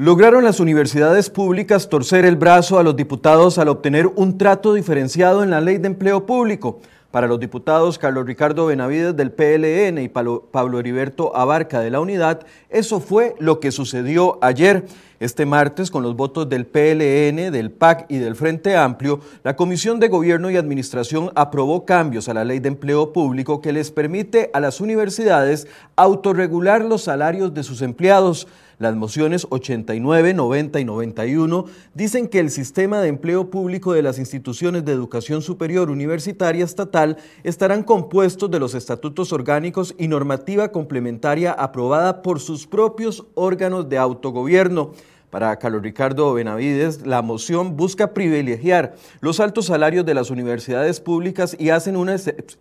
Lograron las universidades públicas torcer el brazo a los diputados al obtener un trato diferenciado en la ley de empleo público. Para los diputados Carlos Ricardo Benavides del PLN y Pablo Heriberto Abarca de la Unidad, eso fue lo que sucedió ayer. Este martes, con los votos del PLN, del PAC y del Frente Amplio, la Comisión de Gobierno y Administración aprobó cambios a la ley de empleo público que les permite a las universidades autorregular los salarios de sus empleados. Las mociones 89, 90 y 91 dicen que el sistema de empleo público de las instituciones de educación superior universitaria estatal estarán compuestos de los estatutos orgánicos y normativa complementaria aprobada por sus propios órganos de autogobierno. Para Carlos Ricardo Benavides, la moción busca privilegiar los altos salarios de las universidades públicas y hacen una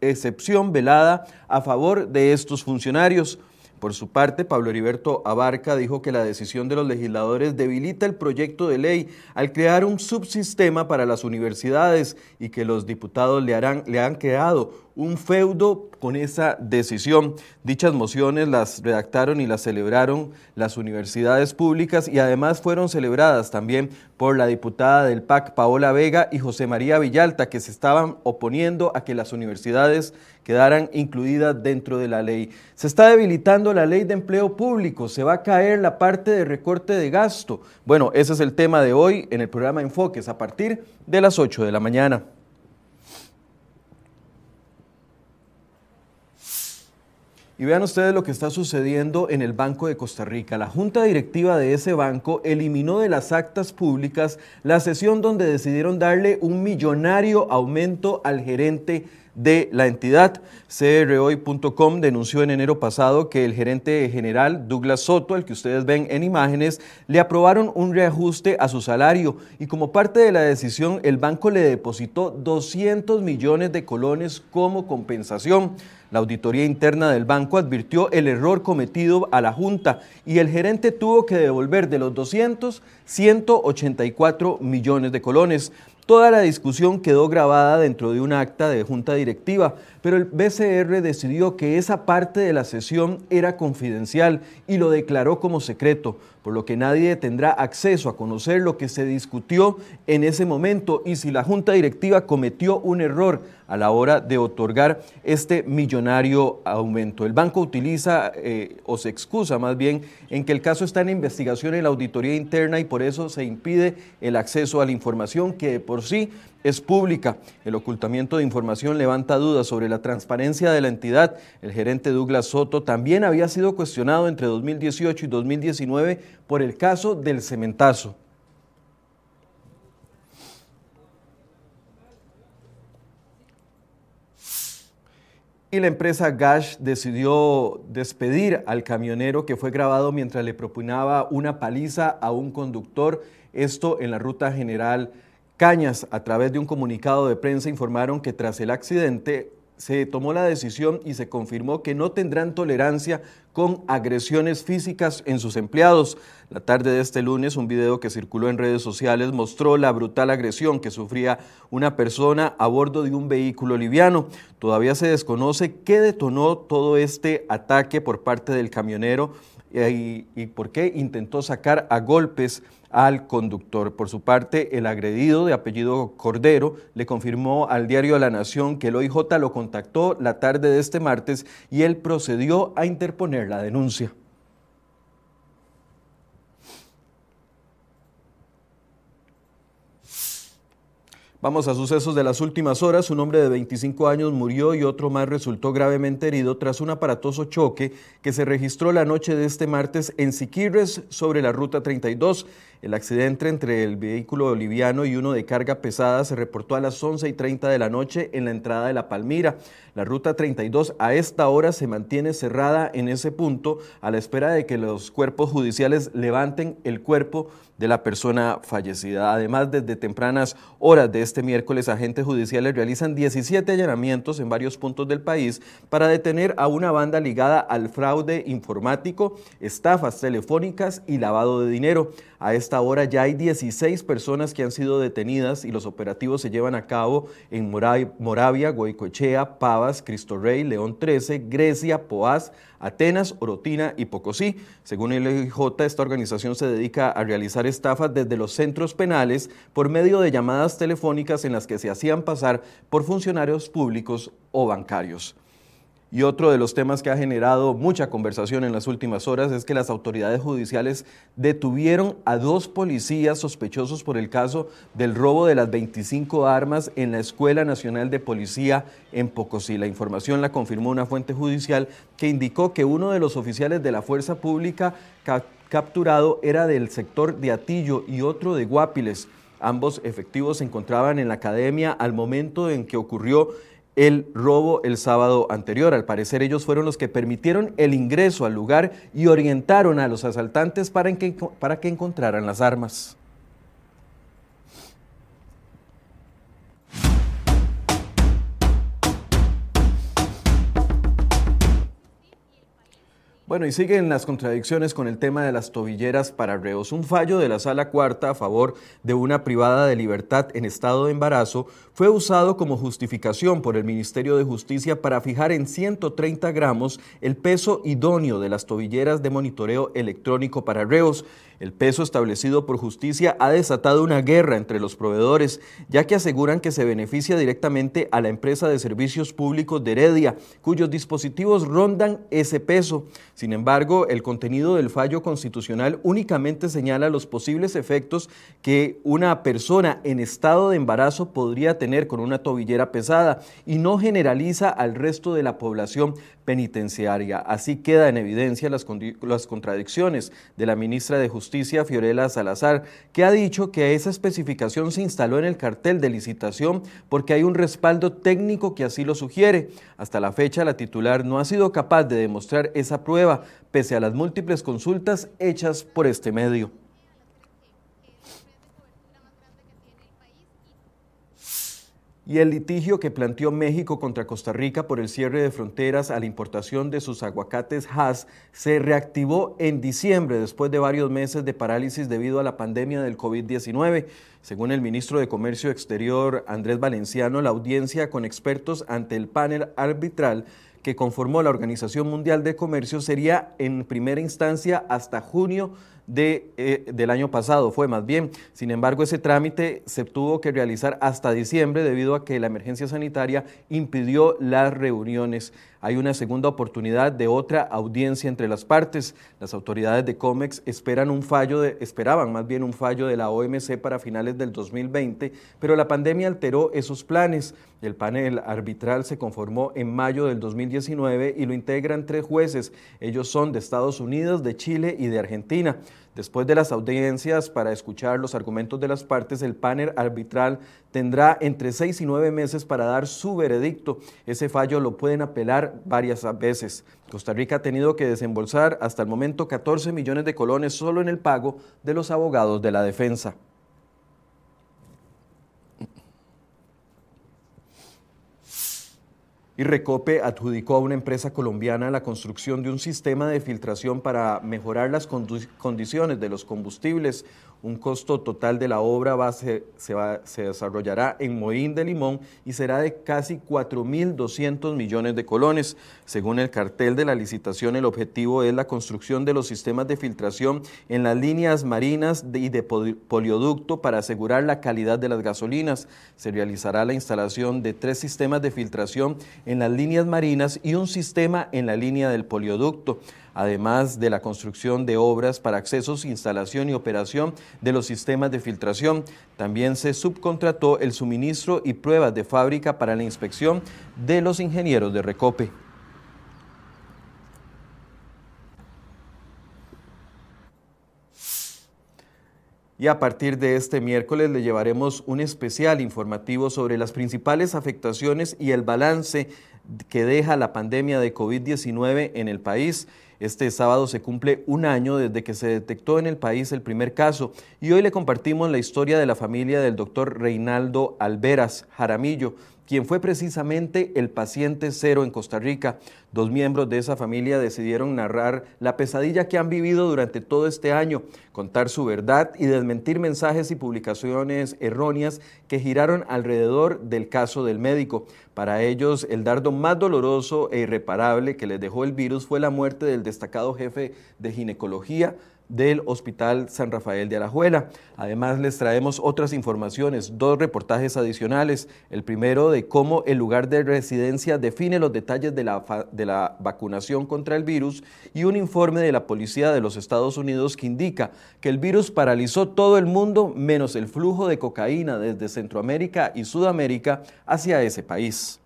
excepción velada a favor de estos funcionarios. Por su parte, Pablo Heriberto Abarca dijo que la decisión de los legisladores debilita el proyecto de ley al crear un subsistema para las universidades y que los diputados le, harán, le han creado un feudo con esa decisión. Dichas mociones las redactaron y las celebraron las universidades públicas y además fueron celebradas también por la diputada del PAC, Paola Vega, y José María Villalta, que se estaban oponiendo a que las universidades quedaran incluidas dentro de la ley. Se está debilitando la ley de empleo público, se va a caer la parte de recorte de gasto. Bueno, ese es el tema de hoy en el programa Enfoques a partir de las 8 de la mañana. Y vean ustedes lo que está sucediendo en el Banco de Costa Rica. La junta directiva de ese banco eliminó de las actas públicas la sesión donde decidieron darle un millonario aumento al gerente de la entidad. CROI.com denunció en enero pasado que el gerente general Douglas Soto, el que ustedes ven en imágenes, le aprobaron un reajuste a su salario y como parte de la decisión el banco le depositó 200 millones de colones como compensación. La auditoría interna del banco advirtió el error cometido a la Junta y el gerente tuvo que devolver de los 200 184 millones de colones. Toda la discusión quedó grabada dentro de un acta de junta directiva, pero el BCR decidió que esa parte de la sesión era confidencial y lo declaró como secreto, por lo que nadie tendrá acceso a conocer lo que se discutió en ese momento y si la junta directiva cometió un error a la hora de otorgar este millonario aumento. El banco utiliza eh, o se excusa más bien en que el caso está en investigación en la auditoría interna y por eso se impide el acceso a la información que por sí es pública. El ocultamiento de información levanta dudas sobre la transparencia de la entidad. El gerente Douglas Soto también había sido cuestionado entre 2018 y 2019 por el caso del cementazo. y la empresa Gash decidió despedir al camionero que fue grabado mientras le propinaba una paliza a un conductor, esto en la ruta general Cañas, a través de un comunicado de prensa, informaron que tras el accidente se tomó la decisión y se confirmó que no tendrán tolerancia con agresiones físicas en sus empleados. La tarde de este lunes, un video que circuló en redes sociales mostró la brutal agresión que sufría una persona a bordo de un vehículo liviano. Todavía se desconoce qué detonó todo este ataque por parte del camionero y, y por qué intentó sacar a golpes al conductor. Por su parte, el agredido de apellido Cordero le confirmó al diario La Nación que el OIJ lo contactó la tarde de este martes y él procedió a interponer la denuncia. Vamos a sucesos de las últimas horas. Un hombre de 25 años murió y otro más resultó gravemente herido tras un aparatoso choque que se registró la noche de este martes en Siquirres sobre la Ruta 32. El accidente entre el vehículo boliviano y uno de carga pesada se reportó a las 11 y 30 de la noche en la entrada de La Palmira. La ruta 32 a esta hora se mantiene cerrada en ese punto a la espera de que los cuerpos judiciales levanten el cuerpo de la persona fallecida. Además, desde tempranas horas de este miércoles, agentes judiciales realizan 17 allanamientos en varios puntos del país para detener a una banda ligada al fraude informático, estafas telefónicas y lavado de dinero. A esta hora ya hay 16 personas que han sido detenidas y los operativos se llevan a cabo en Moravia, Goicoechea, Pavas, Cristo Rey, León 13, Grecia, Poás, Atenas, Orotina y Pocosí. Según el EJ, esta organización se dedica a realizar estafas desde los centros penales por medio de llamadas telefónicas en las que se hacían pasar por funcionarios públicos o bancarios. Y otro de los temas que ha generado mucha conversación en las últimas horas es que las autoridades judiciales detuvieron a dos policías sospechosos por el caso del robo de las 25 armas en la Escuela Nacional de Policía en Pocosí. La información la confirmó una fuente judicial que indicó que uno de los oficiales de la Fuerza Pública capturado era del sector de Atillo y otro de Guapiles. Ambos efectivos se encontraban en la academia al momento en que ocurrió el robo el sábado anterior. Al parecer ellos fueron los que permitieron el ingreso al lugar y orientaron a los asaltantes para que, para que encontraran las armas. Bueno, y siguen las contradicciones con el tema de las tobilleras para reos. Un fallo de la Sala Cuarta a favor de una privada de libertad en estado de embarazo fue usado como justificación por el Ministerio de Justicia para fijar en 130 gramos el peso idóneo de las tobilleras de monitoreo electrónico para reos. El peso establecido por justicia ha desatado una guerra entre los proveedores, ya que aseguran que se beneficia directamente a la empresa de servicios públicos de Heredia, cuyos dispositivos rondan ese peso. Sin embargo, el contenido del fallo constitucional únicamente señala los posibles efectos que una persona en estado de embarazo podría tener con una tobillera pesada y no generaliza al resto de la población penitenciaria. Así queda en evidencia las, las contradicciones de la ministra de Justicia, Fiorella Salazar, que ha dicho que esa especificación se instaló en el cartel de licitación porque hay un respaldo técnico que así lo sugiere. Hasta la fecha, la titular no ha sido capaz de demostrar esa prueba, pese a las múltiples consultas hechas por este medio. Y el litigio que planteó México contra Costa Rica por el cierre de fronteras a la importación de sus aguacates Hass se reactivó en diciembre después de varios meses de parálisis debido a la pandemia del COVID-19. Según el ministro de Comercio Exterior Andrés Valenciano, la audiencia con expertos ante el panel arbitral que conformó la Organización Mundial de Comercio sería en primera instancia hasta junio de, eh, del año pasado, fue más bien. Sin embargo, ese trámite se tuvo que realizar hasta diciembre debido a que la emergencia sanitaria impidió las reuniones. Hay una segunda oportunidad de otra audiencia entre las partes. Las autoridades de COMEX esperan un fallo de, esperaban más bien un fallo de la OMC para finales del 2020, pero la pandemia alteró esos planes. El panel arbitral se conformó en mayo del 2019 y lo integran tres jueces. Ellos son de Estados Unidos, de Chile y de Argentina. Después de las audiencias para escuchar los argumentos de las partes, el panel arbitral tendrá entre seis y nueve meses para dar su veredicto. Ese fallo lo pueden apelar varias veces. Costa Rica ha tenido que desembolsar hasta el momento 14 millones de colones solo en el pago de los abogados de la defensa. Y Recope adjudicó a una empresa colombiana la construcción de un sistema de filtración para mejorar las condiciones de los combustibles un costo total de la obra se desarrollará en Moín de Limón y será de casi 4.200 millones de colones. Según el cartel de la licitación, el objetivo es la construcción de los sistemas de filtración en las líneas marinas y de polioducto para asegurar la calidad de las gasolinas. Se realizará la instalación de tres sistemas de filtración en las líneas marinas y un sistema en la línea del polioducto además de la construcción de obras para accesos, instalación y operación de los sistemas de filtración. También se subcontrató el suministro y pruebas de fábrica para la inspección de los ingenieros de Recope. Y a partir de este miércoles le llevaremos un especial informativo sobre las principales afectaciones y el balance que deja la pandemia de COVID-19 en el país. Este sábado se cumple un año desde que se detectó en el país el primer caso. Y hoy le compartimos la historia de la familia del doctor Reinaldo Alveras Jaramillo, quien fue precisamente el paciente cero en Costa Rica. Dos miembros de esa familia decidieron narrar la pesadilla que han vivido durante todo este año, contar su verdad y desmentir mensajes y publicaciones erróneas que giraron alrededor del caso del médico. Para ellos, el dardo más doloroso e irreparable que les dejó el virus fue la muerte del destacado jefe de ginecología, del Hospital San Rafael de Alajuela. Además, les traemos otras informaciones, dos reportajes adicionales. El primero de cómo el lugar de residencia define los detalles de la, de la vacunación contra el virus y un informe de la Policía de los Estados Unidos que indica que el virus paralizó todo el mundo menos el flujo de cocaína desde Centroamérica y Sudamérica hacia ese país.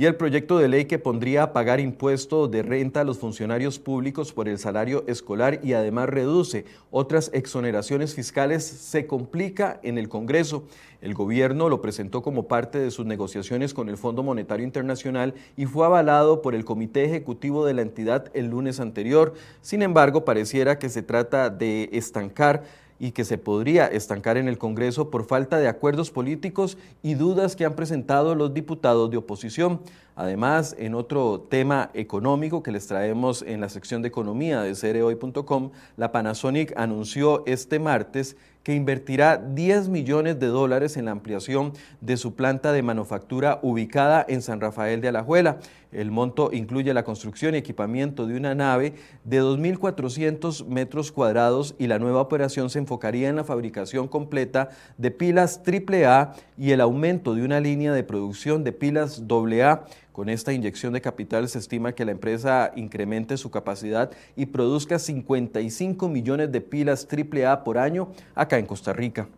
Y el proyecto de ley que pondría a pagar impuesto de renta a los funcionarios públicos por el salario escolar y además reduce otras exoneraciones fiscales se complica en el Congreso. El gobierno lo presentó como parte de sus negociaciones con el Fondo Monetario Internacional y fue avalado por el Comité Ejecutivo de la entidad el lunes anterior. Sin embargo, pareciera que se trata de estancar y que se podría estancar en el Congreso por falta de acuerdos políticos y dudas que han presentado los diputados de oposición. Además, en otro tema económico que les traemos en la sección de economía de cereoy.com, la Panasonic anunció este martes que invertirá 10 millones de dólares en la ampliación de su planta de manufactura ubicada en San Rafael de Alajuela. El monto incluye la construcción y equipamiento de una nave de 2.400 metros cuadrados y la nueva operación se enfocaría en la fabricación completa de pilas AAA y el aumento de una línea de producción de pilas AA con esta inyección de capital se estima que la empresa incremente su capacidad y produzca 55 millones de pilas AAA por año acá en Costa Rica.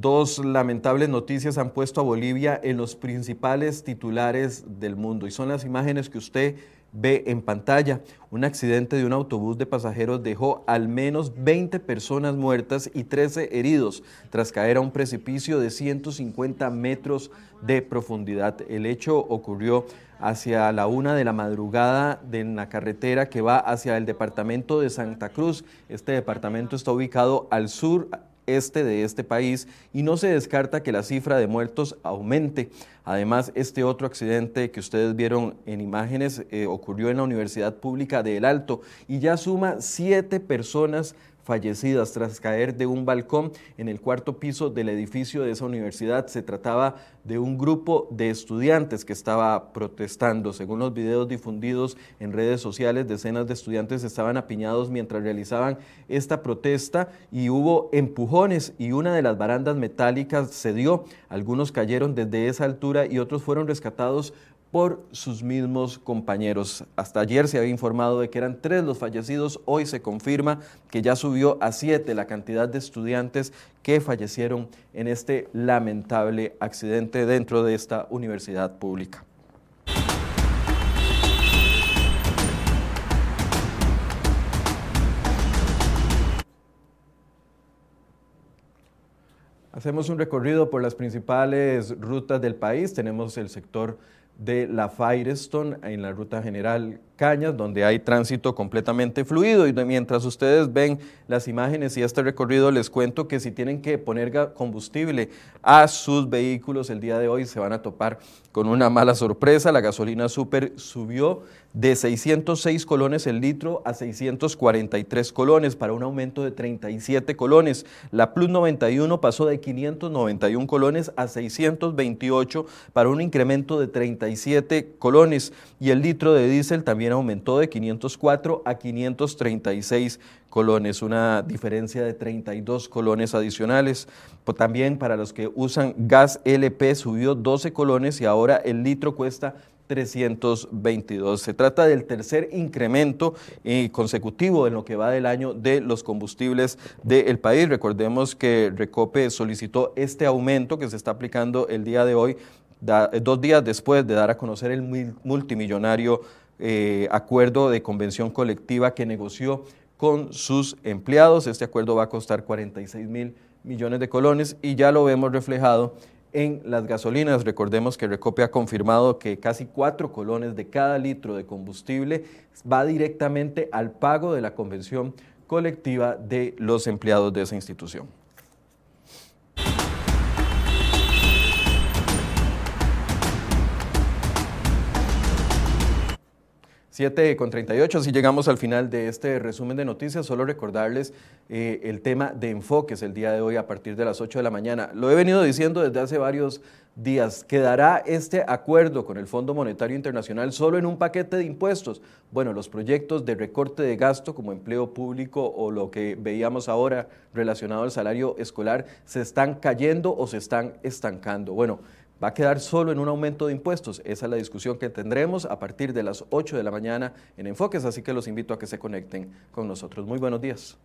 Dos lamentables noticias han puesto a Bolivia en los principales titulares del mundo y son las imágenes que usted ve en pantalla. Un accidente de un autobús de pasajeros dejó al menos 20 personas muertas y 13 heridos tras caer a un precipicio de 150 metros de profundidad. El hecho ocurrió hacia la una de la madrugada de la carretera que va hacia el departamento de Santa Cruz. Este departamento está ubicado al sur este de este país y no se descarta que la cifra de muertos aumente. Además, este otro accidente que ustedes vieron en imágenes eh, ocurrió en la Universidad Pública de El Alto y ya suma siete personas fallecidas tras caer de un balcón en el cuarto piso del edificio de esa universidad. Se trataba de un grupo de estudiantes que estaba protestando. Según los videos difundidos en redes sociales, decenas de estudiantes estaban apiñados mientras realizaban esta protesta y hubo empujones y una de las barandas metálicas cedió. Algunos cayeron desde esa altura y otros fueron rescatados por sus mismos compañeros. Hasta ayer se había informado de que eran tres los fallecidos, hoy se confirma que ya subió a siete la cantidad de estudiantes que fallecieron en este lamentable accidente dentro de esta universidad pública. Hacemos un recorrido por las principales rutas del país. Tenemos el sector de la Firestone en la ruta general Cañas, donde hay tránsito completamente fluido. Y mientras ustedes ven las imágenes y este recorrido, les cuento que si tienen que poner combustible a sus vehículos el día de hoy, se van a topar con una mala sorpresa. La gasolina super subió de 606 colones el litro a 643 colones para un aumento de 37 colones. La Plus 91 pasó de 591 colones a 628 para un incremento de 37 colones y el litro de diésel también aumentó de 504 a 536 colones, una diferencia de 32 colones adicionales. También para los que usan gas LP subió 12 colones y ahora el litro cuesta 322. Se trata del tercer incremento eh, consecutivo en lo que va del año de los combustibles del país. Recordemos que Recope solicitó este aumento que se está aplicando el día de hoy, dos días después de dar a conocer el multimillonario eh, acuerdo de convención colectiva que negoció con sus empleados. Este acuerdo va a costar 46 mil millones de colones y ya lo vemos reflejado en las gasolinas. Recordemos que Recope ha confirmado que casi cuatro colones de cada litro de combustible va directamente al pago de la convención colectiva de los empleados de esa institución. 7 con 38, así llegamos al final de este resumen de noticias. Solo recordarles eh, el tema de enfoques el día de hoy a partir de las 8 de la mañana. Lo he venido diciendo desde hace varios días. ¿Quedará este acuerdo con el Fondo Monetario Internacional solo en un paquete de impuestos? Bueno, los proyectos de recorte de gasto como empleo público o lo que veíamos ahora relacionado al salario escolar se están cayendo o se están estancando. Bueno, va a quedar solo en un aumento de impuestos. Esa es la discusión que tendremos a partir de las 8 de la mañana en Enfoques, así que los invito a que se conecten con nosotros. Muy buenos días.